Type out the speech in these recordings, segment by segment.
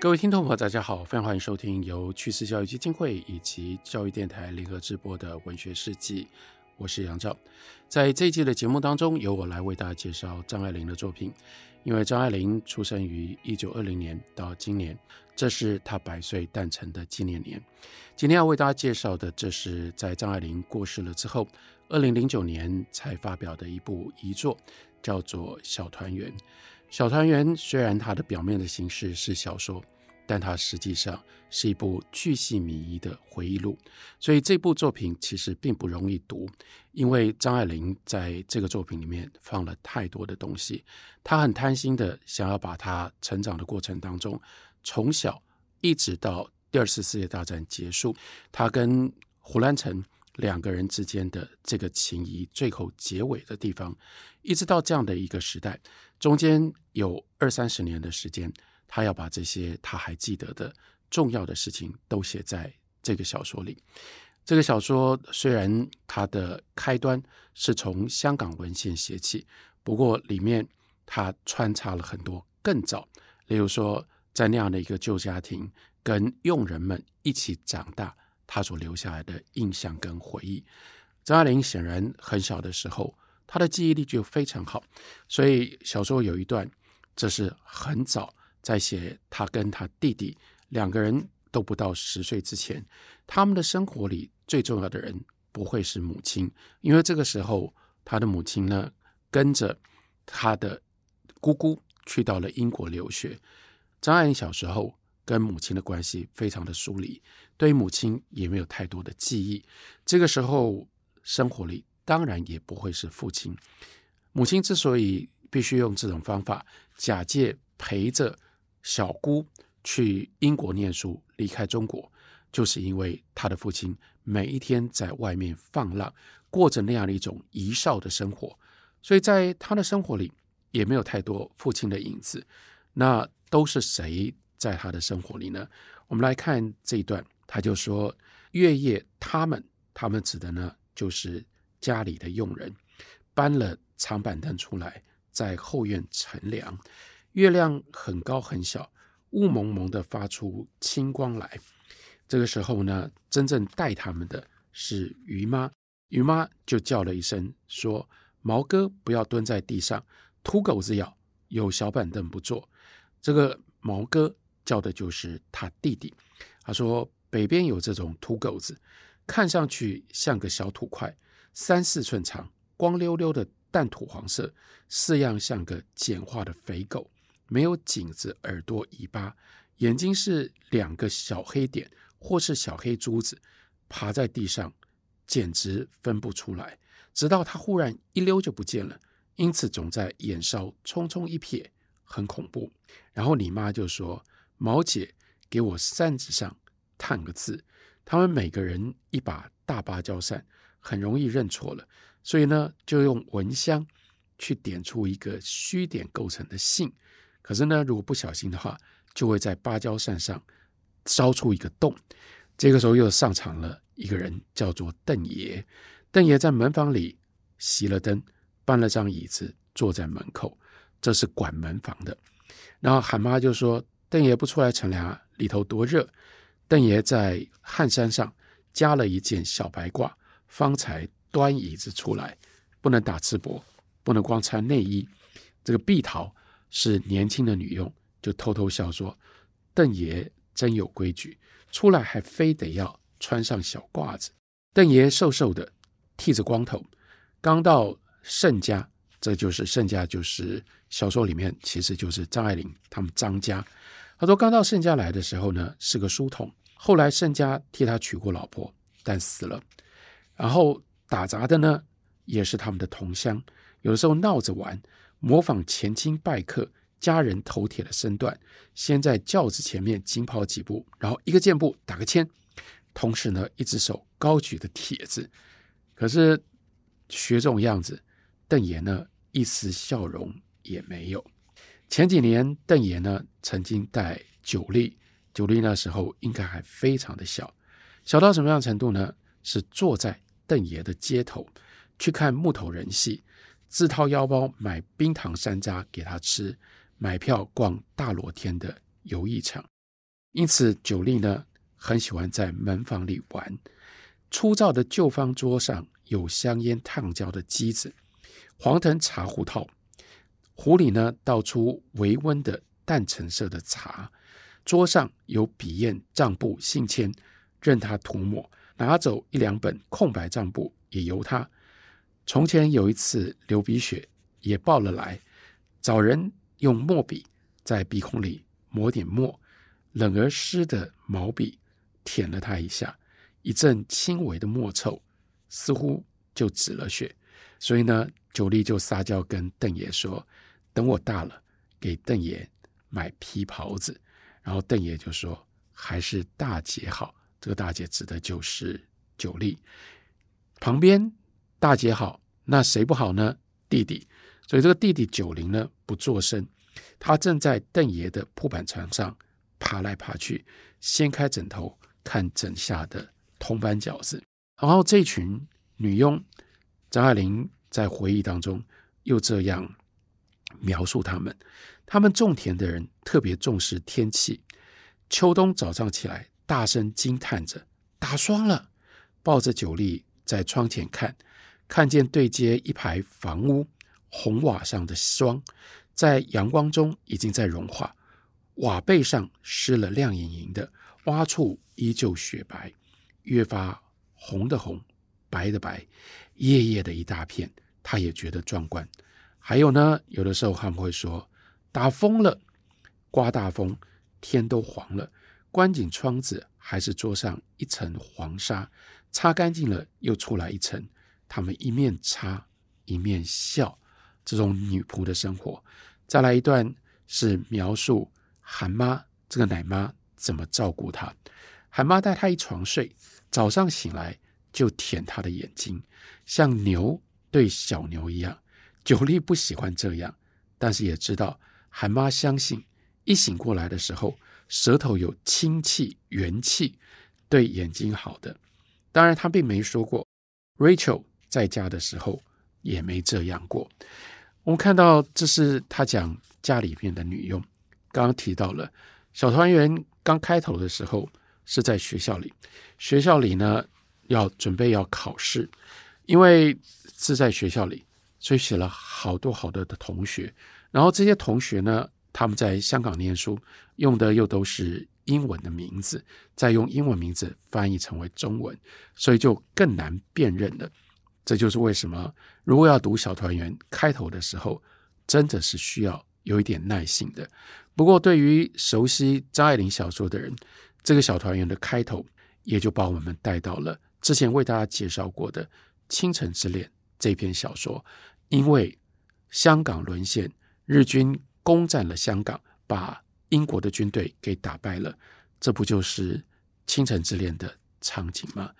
各位听众朋友，大家好，非常欢迎收听由趋势教育基金会以及教育电台联合直播的文学世纪，我是杨照。在这一季的节目当中，由我来为大家介绍张爱玲的作品。因为张爱玲出生于一九二零年到今年，这是她百岁诞辰的纪念年。今天要为大家介绍的，这是在张爱玲过世了之后，二零零九年才发表的一部遗作，叫做《小团圆》。《小团圆》虽然它的表面的形式是小说，但它实际上是一部巨细靡遗的回忆录，所以这部作品其实并不容易读，因为张爱玲在这个作品里面放了太多的东西，她很贪心的想要把她成长的过程当中，从小一直到第二次世界大战结束，她跟胡兰成两个人之间的这个情谊最后结尾的地方，一直到这样的一个时代，中间有二三十年的时间，他要把这些他还记得的重要的事情都写在这个小说里。这个小说虽然它的开端是从香港文献写起，不过里面它穿插了很多更早，例如说在那样的一个旧家庭跟佣人们一起长大，他所留下来的印象跟回忆。张爱玲显然很小的时候，她的记忆力就非常好，所以小说有一段，这是很早。在写他跟他弟弟两个人都不到十岁之前，他们的生活里最重要的人不会是母亲，因为这个时候他的母亲呢跟着他的姑姑去到了英国留学。张爱玲小时候跟母亲的关系非常的疏离，对于母亲也没有太多的记忆。这个时候生活里当然也不会是父亲。母亲之所以必须用这种方法假借陪着。小姑去英国念书，离开中国，就是因为他的父亲每一天在外面放浪，过着那样的一种遗少的生活，所以在他的生活里也没有太多父亲的影子。那都是谁在他的生活里呢？我们来看这一段，他就说：月夜，他们，他们指的呢，就是家里的佣人，搬了长板凳出来，在后院乘凉。月亮很高很小，雾蒙蒙的发出清光来。这个时候呢，真正带他们的是于妈。于妈就叫了一声，说：“毛哥，不要蹲在地上，土狗子咬，有小板凳不坐。”这个毛哥叫的就是他弟弟。他说：“北边有这种土狗子，看上去像个小土块，三四寸长，光溜溜的淡土黄色，式样像个简化的肥狗。”没有颈子、耳朵、尾巴，眼睛是两个小黑点，或是小黑珠子，爬在地上，简直分不出来。直到他忽然一溜就不见了，因此总在眼梢匆匆一瞥，很恐怖。然后你妈就说：“毛姐，给我扇子上探个字。”他们每个人一把大芭蕉扇，很容易认错了，所以呢，就用蚊香去点出一个虚点构成的信。可是呢，如果不小心的话，就会在芭蕉扇上烧出一个洞。这个时候又上场了一个人，叫做邓爷。邓爷在门房里熄了灯，搬了张椅子坐在门口，这是管门房的。然后喊妈就说：“邓爷不出来乘凉，里头多热。”邓爷在汗衫上加了一件小白褂，方才端椅子出来，不能打赤膊，不能光穿内衣。这个碧桃。是年轻的女佣，就偷偷笑说：“邓爷真有规矩，出来还非得要穿上小褂子。”邓爷瘦瘦的，剃着光头，刚到盛家，这就是盛家，就是小说里面其实就是张爱玲他们张家。他说刚到盛家来的时候呢，是个书童，后来盛家替他娶过老婆，但死了。然后打杂的呢，也是他们的同乡，有的时候闹着玩。模仿前倾拜客、家人头铁的身段，先在轿子前面紧跑几步，然后一个箭步打个签，同时呢，一只手高举的铁子。可是学这种样子，邓爷呢一丝笑容也没有。前几年，邓爷呢曾经带九力，九力那时候应该还非常的小，小到什么样程度呢？是坐在邓爷的街头去看木头人戏。自掏腰包买冰糖山楂给他吃，买票逛大罗天的游艺场。因此九莉呢很喜欢在门房里玩。粗糙的旧方桌上有香烟烫焦的机子，黄藤茶壶套，壶里呢倒出微温的淡橙色的茶。桌上有笔砚、账簿、信签，任他涂抹。拿走一两本空白账簿，也由他。从前有一次流鼻血，也报了来，找人用墨笔在鼻孔里抹点墨，冷而湿的毛笔舔了他一下，一阵轻微的墨臭，似乎就止了血。所以呢，九莉就撒娇跟邓爷说：“等我大了，给邓爷买皮袍子。”然后邓爷就说：“还是大姐好。”这个大姐指的就是九莉。旁边。大姐好，那谁不好呢？弟弟，所以这个弟弟九龄呢不作声，他正在邓爷的铺板床上爬来爬去，掀开枕头看枕下的铜板饺子。然后这群女佣，张爱玲在回忆当中又这样描述他们：他们种田的人特别重视天气，秋冬早上起来大声惊叹着打霜了，抱着九粒在窗前看。看见对街一排房屋红瓦上的霜，在阳光中已经在融化，瓦背上湿了亮莹莹的，洼处依旧雪白，越发红的红，白的白，叶叶的一大片，他也觉得壮观。还有呢，有的时候他们会说打风了，刮大风，天都黄了，关紧窗子，还是桌上一层黄沙，擦干净了又出来一层。他们一面擦一面笑，这种女仆的生活。再来一段是描述韩妈这个奶妈怎么照顾她。韩妈带她一床睡，早上醒来就舔她的眼睛，像牛对小牛一样。久立不喜欢这样，但是也知道韩妈相信，一醒过来的时候，舌头有清气元气，对眼睛好的。当然，她并没说过 Rachel。在家的时候也没这样过。我们看到，这是他讲家里面的女佣。刚刚提到了小团圆刚开头的时候是在学校里，学校里呢要准备要考试，因为是在学校里，所以写了好多好多的同学。然后这些同学呢，他们在香港念书，用的又都是英文的名字，再用英文名字翻译成为中文，所以就更难辨认了。这就是为什么，如果要读《小团圆》开头的时候，真的是需要有一点耐心的。不过，对于熟悉张爱玲小说的人，这个《小团圆》的开头也就把我们带到了之前为大家介绍过的《倾城之恋》这篇小说。因为香港沦陷，日军攻占了香港，把英国的军队给打败了，这不就是《倾城之恋》的场景吗？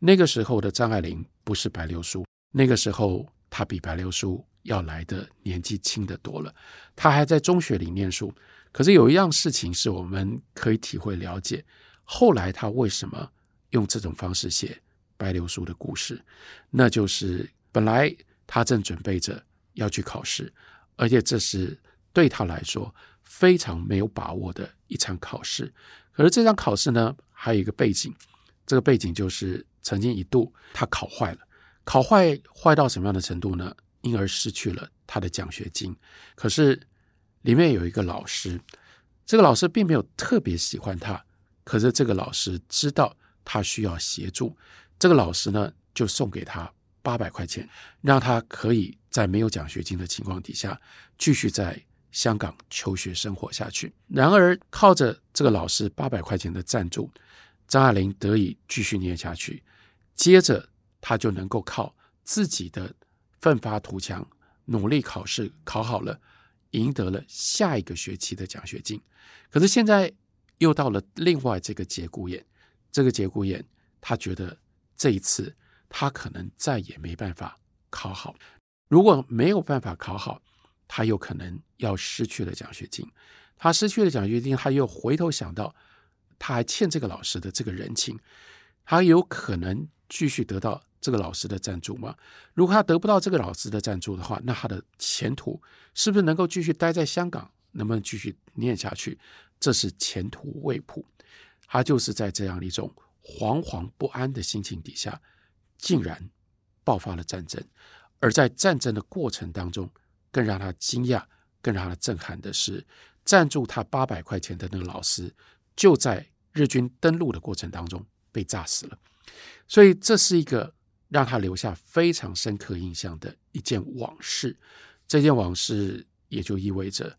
那个时候的张爱玲不是白流苏，那个时候他比白流苏要来的年纪轻得多了。他还在中学里念书，可是有一样事情是我们可以体会了解。后来他为什么用这种方式写白流苏的故事？那就是本来他正准备着要去考试，而且这是对他来说非常没有把握的一场考试。可是这场考试呢，还有一个背景，这个背景就是。曾经一度，他考坏了，考坏坏到什么样的程度呢？因而失去了他的奖学金。可是里面有一个老师，这个老师并没有特别喜欢他，可是这个老师知道他需要协助，这个老师呢就送给他八百块钱，让他可以在没有奖学金的情况底下，继续在香港求学生活下去。然而靠着这个老师八百块钱的赞助。张爱玲得以继续念下去，接着他就能够靠自己的奋发图强、努力考试，考好了，赢得了下一个学期的奖学金。可是现在又到了另外这个节骨眼，这个节骨眼，他觉得这一次他可能再也没办法考好。如果没有办法考好，他有可能要失去了奖学金。他失去了奖学金，他又回头想到。他还欠这个老师的这个人情，他有可能继续得到这个老师的赞助吗？如果他得不到这个老师的赞助的话，那他的前途是不是能够继续待在香港？能不能继续念下去？这是前途未卜。他就是在这样一种惶惶不安的心情底下，竟然爆发了战争。而在战争的过程当中，更让他惊讶、更让他震撼的是，赞助他八百块钱的那个老师，就在日军登陆的过程当中被炸死了。所以，这是一个让他留下非常深刻印象的一件往事。这件往事也就意味着，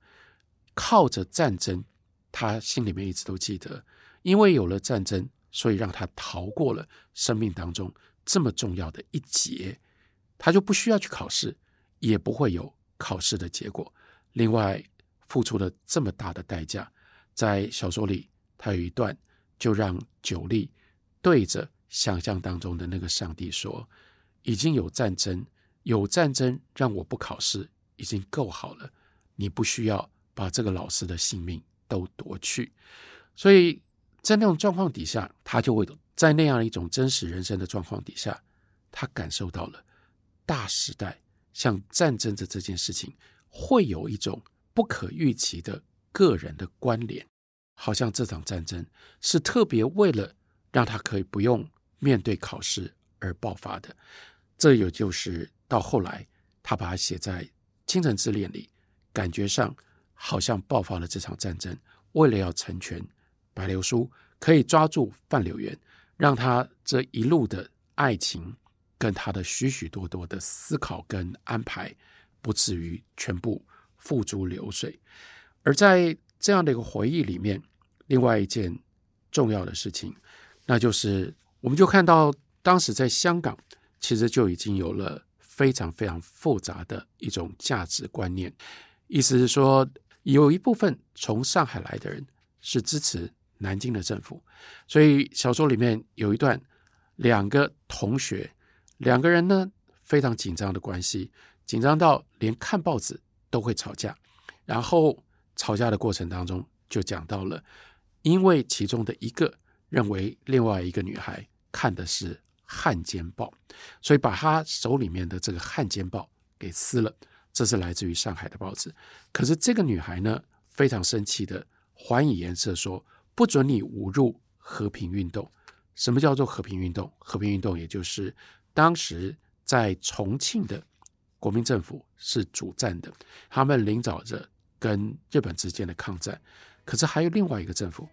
靠着战争，他心里面一直都记得。因为有了战争，所以让他逃过了生命当中这么重要的一劫，他就不需要去考试，也不会有考试的结果。另外，付出了这么大的代价，在小说里，他有一段就让九莉对着想象当中的那个上帝说：“已经有战争，有战争让我不考试已经够好了，你不需要把这个老师的性命都夺去。”所以。在那种状况底下，他就会在那样一种真实人生的状况底下，他感受到了大时代像战争的这件事情，会有一种不可预期的个人的关联，好像这场战争是特别为了让他可以不用面对考试而爆发的。这也就是到后来，他把它写在《倾城之恋》里，感觉上好像爆发了这场战争，为了要成全。白流苏可以抓住范柳原，让他这一路的爱情跟他的许许多多的思考跟安排，不至于全部付诸流水。而在这样的一个回忆里面，另外一件重要的事情，那就是我们就看到当时在香港，其实就已经有了非常非常复杂的一种价值观念，意思是说，有一部分从上海来的人是支持。南京的政府，所以小说里面有一段，两个同学，两个人呢非常紧张的关系，紧张到连看报纸都会吵架，然后吵架的过程当中就讲到了，因为其中的一个认为另外一个女孩看的是《汉奸报》，所以把他手里面的这个《汉奸报》给撕了，这是来自于上海的报纸。可是这个女孩呢非常生气的还以颜色说。不准你侮辱和平运动。什么叫做和平运动？和平运动也就是当时在重庆的国民政府是主战的，他们领导着跟日本之间的抗战。可是还有另外一个政府，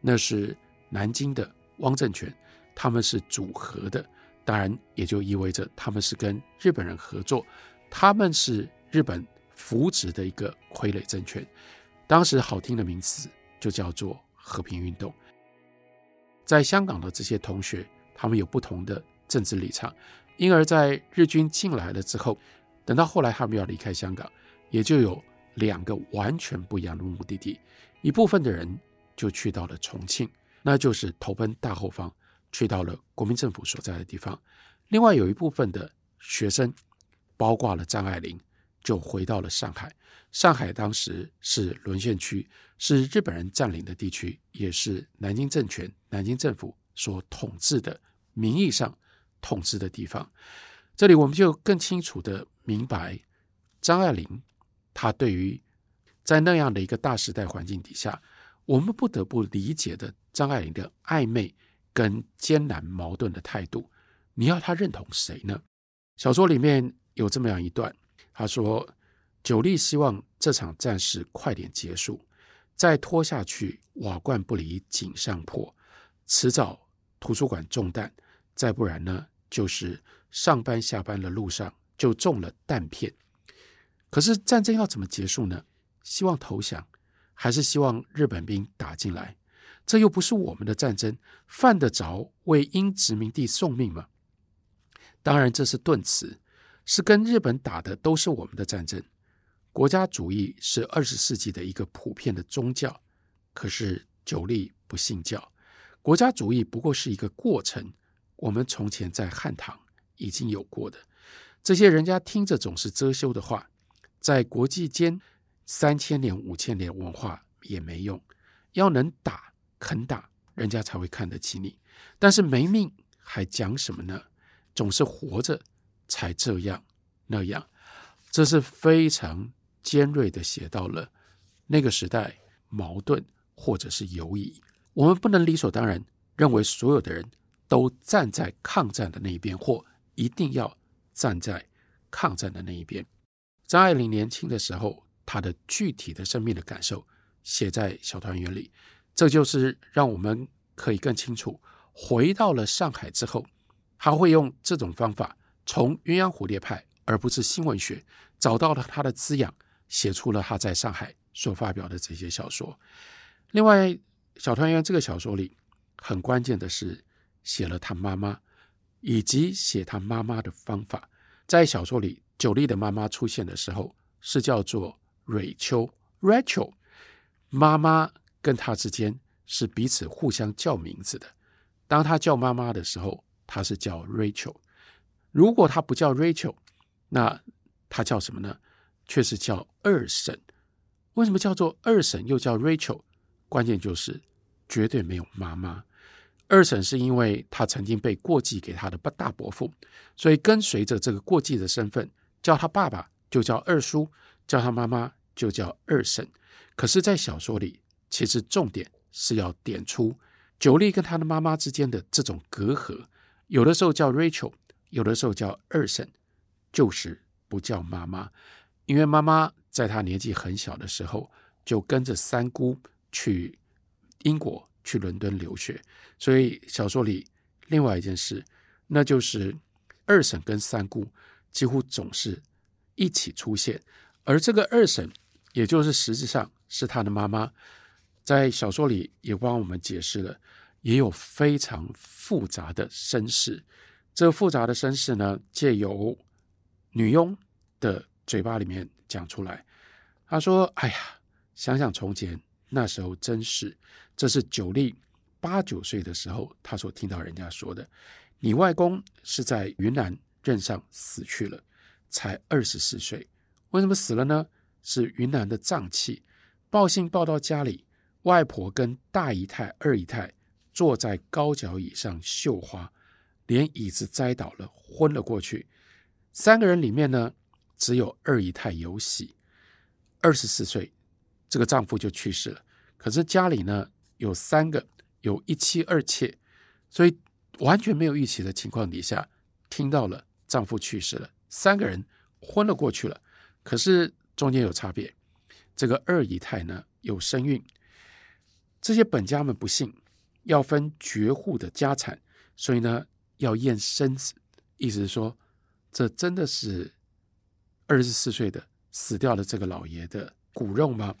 那是南京的汪政权，他们是组合的。当然也就意味着他们是跟日本人合作，他们是日本扶植的一个傀儡政权。当时好听的名词就叫做。和平运动，在香港的这些同学，他们有不同的政治立场，因而，在日军进来了之后，等到后来他们要离开香港，也就有两个完全不一样的目的地。一部分的人就去到了重庆，那就是投奔大后方，去到了国民政府所在的地方；另外有一部分的学生，包括了张爱玲，就回到了上海。上海当时是沦陷区，是日本人占领的地区，也是南京政权、南京政府所统治的名义上统治的地方。这里我们就更清楚的明白，张爱玲她对于在那样的一个大时代环境底下，我们不得不理解的张爱玲的暧昧跟艰难矛盾的态度。你要她认同谁呢？小说里面有这么样一段，她说。九莉希望这场战事快点结束，再拖下去，瓦罐不离井上破，迟早图书馆中弹，再不然呢，就是上班下班的路上就中了弹片。可是战争要怎么结束呢？希望投降，还是希望日本兵打进来？这又不是我们的战争，犯得着为英殖民地送命吗？当然，这是顿词，是跟日本打的都是我们的战争。国家主义是二十世纪的一个普遍的宗教，可是久立不信教。国家主义不过是一个过程，我们从前在汉唐已经有过的。这些人家听着总是遮羞的话，在国际间三千年、五千年文化也没用。要能打、肯打，人家才会看得起你。但是没命还讲什么呢？总是活着才这样那样，这是非常。尖锐地写到了那个时代矛盾或者是犹疑。我们不能理所当然认为所有的人都站在抗战的那一边，或一定要站在抗战的那一边。张爱玲年轻的时候，他的具体的生命的感受写在《小团圆》里，这就是让我们可以更清楚，回到了上海之后，他会用这种方法，从鸳鸯蝴蝶派而不是新文学，找到了他的滋养，写出了他在上海所发表的这些小说。另外，《小团圆》这个小说里很关键的是写了他妈妈，以及写他妈妈的方法。在小说里，九莉的妈妈出现的时候是叫做瑞秋 （Rachel）。妈妈跟她之间是彼此互相叫名字的。当她叫妈妈的时候，她是叫 Rachel。如果她不叫 Rachel，那她叫什么呢？却是叫二婶。为什么叫做二婶又叫 Rachel？关键就是绝对没有妈妈。二婶是因为她曾经被过继给她的大伯父，所以跟随着这个过继的身份，叫她爸爸就叫二叔，叫她妈妈就叫二婶。可是，在小说里，其实重点是要点出九莉跟她的妈妈之间的这种隔阂。有的时候叫 Rachel，有的时候叫二婶，就是不叫妈妈，因为妈妈在她年纪很小的时候就跟着三姑。去英国、去伦敦留学，所以小说里另外一件事，那就是二婶跟三姑几乎总是一起出现，而这个二婶，也就是实质上是他的妈妈，在小说里也帮我们解释了，也有非常复杂的身世。这复杂的身世呢，借由女佣的嘴巴里面讲出来。她说：“哎呀，想想从前。”那时候真是，这是九莉八九岁的时候，他所听到人家说的。你外公是在云南任上死去了，才二十四岁。为什么死了呢？是云南的瘴气。报信报到家里，外婆跟大姨太、二姨太坐在高脚椅上绣花，连椅子栽倒了，昏了过去。三个人里面呢，只有二姨太有喜，二十四岁。这个丈夫就去世了，可是家里呢，有三个，有一妻二妾，所以完全没有预期的情况底下，听到了丈夫去世了，三个人昏了过去了。可是中间有差别，这个二姨太呢有身孕，这些本家们不信要分绝户的家产，所以呢要验身子，意思是说，这真的是二十四岁的死掉的这个老爷的。骨肉吗？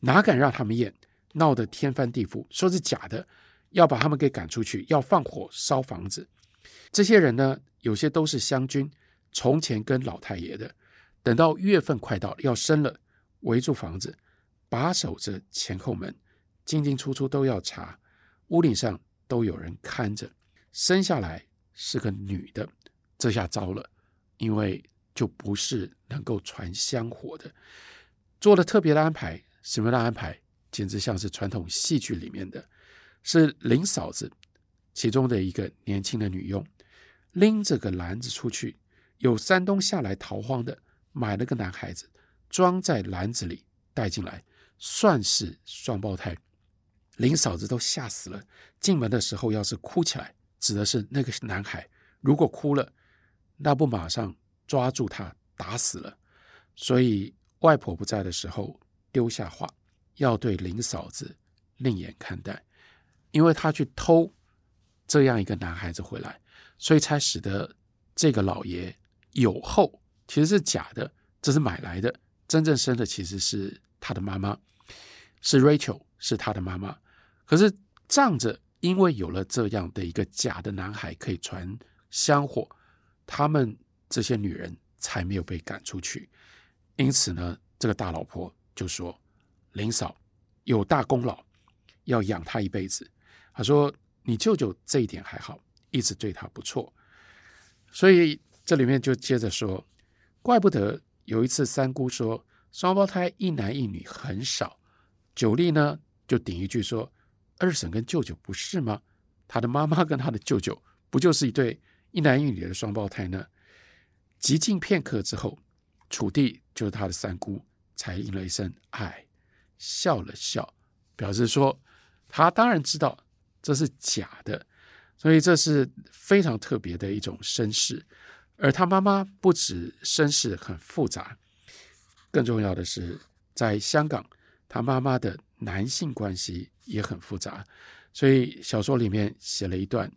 哪敢让他们验？闹得天翻地覆，说是假的，要把他们给赶出去，要放火烧房子。这些人呢，有些都是湘军，从前跟老太爷的。等到月份快到要生了，围住房子，把守着前后门，进进出出都要查，屋顶上都有人看着。生下来是个女的，这下糟了，因为就不是能够传香火的。做了特别的安排，什么的安排？简直像是传统戏剧里面的，是林嫂子其中的一个年轻的女佣，拎着个篮子出去，有山东下来逃荒的，买了个男孩子，装在篮子里带进来，算是双胞胎。林嫂子都吓死了，进门的时候要是哭起来，指的是那个男孩，如果哭了，那不马上抓住他打死了，所以。外婆不在的时候，丢下话要对林嫂子另眼看待，因为他去偷这样一个男孩子回来，所以才使得这个老爷有后，其实是假的，这是买来的，真正生的其实是他的妈妈，是 Rachel，是他的妈妈。可是仗着因为有了这样的一个假的男孩可以传香火，他们这些女人才没有被赶出去。因此呢，这个大老婆就说：“林嫂有大功劳，要养她一辈子。”她说：“你舅舅这一点还好，一直对她不错。”所以这里面就接着说：“怪不得有一次三姑说双胞胎一男一女很少，九莉呢就顶一句说：‘二婶跟舅舅不是吗？他的妈妈跟他的舅舅不就是一对一男一女的双胞胎呢？’极静片刻之后。”楚地就是他的三姑，才应了一声“哎”，笑了笑，表示说他当然知道这是假的，所以这是非常特别的一种身世。而他妈妈不止身世很复杂，更重要的是，在香港，他妈妈的男性关系也很复杂。所以小说里面写了一段：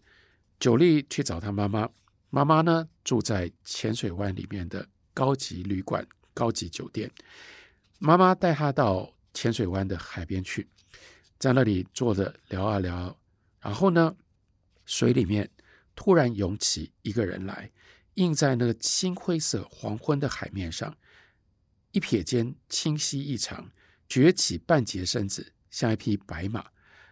九莉去找他妈妈，妈妈呢住在浅水湾里面的高级旅馆、高级酒店。妈妈带他到浅水湾的海边去，在那里坐着聊啊聊，然后呢，水里面突然涌起一个人来，映在那个青灰色黄昏的海面上，一瞥间清晰异常，崛起半截身子，像一匹白马。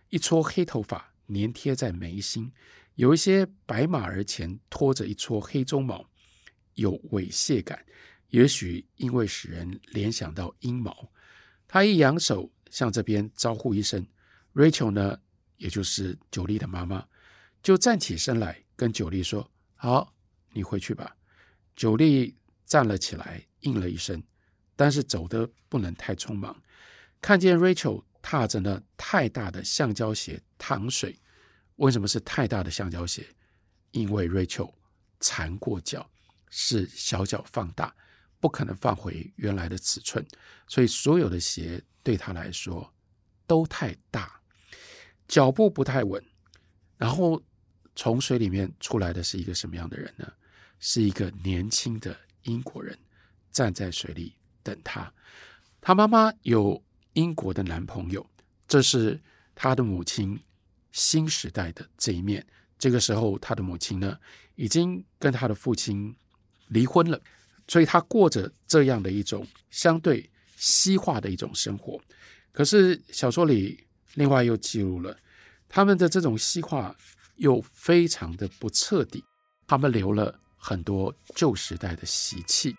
一撮黑头发粘贴在眉心，有一些白马儿前拖着一撮黑鬃毛，有猥亵感，也许因为使人联想到阴毛。他一扬手向这边招呼一声，Rachel 呢，也就是九莉的妈妈，就站起身来跟九莉说：“好，你回去吧。”九莉站了起来，应了一声，但是走得不能太匆忙，看见 Rachel。踏着那太大的橡胶鞋淌水，为什么是太大的橡胶鞋？因为 Rachel 缠过脚，是小脚放大，不可能放回原来的尺寸，所以所有的鞋对他来说都太大，脚步不太稳。然后从水里面出来的是一个什么样的人呢？是一个年轻的英国人，站在水里等他。他妈妈有。英国的男朋友，这是他的母亲新时代的这一面。这个时候，他的母亲呢，已经跟他的父亲离婚了，所以他过着这样的一种相对西化的一种生活。可是小说里另外又记录了他们的这种西化又非常的不彻底，他们留了很多旧时代的习气。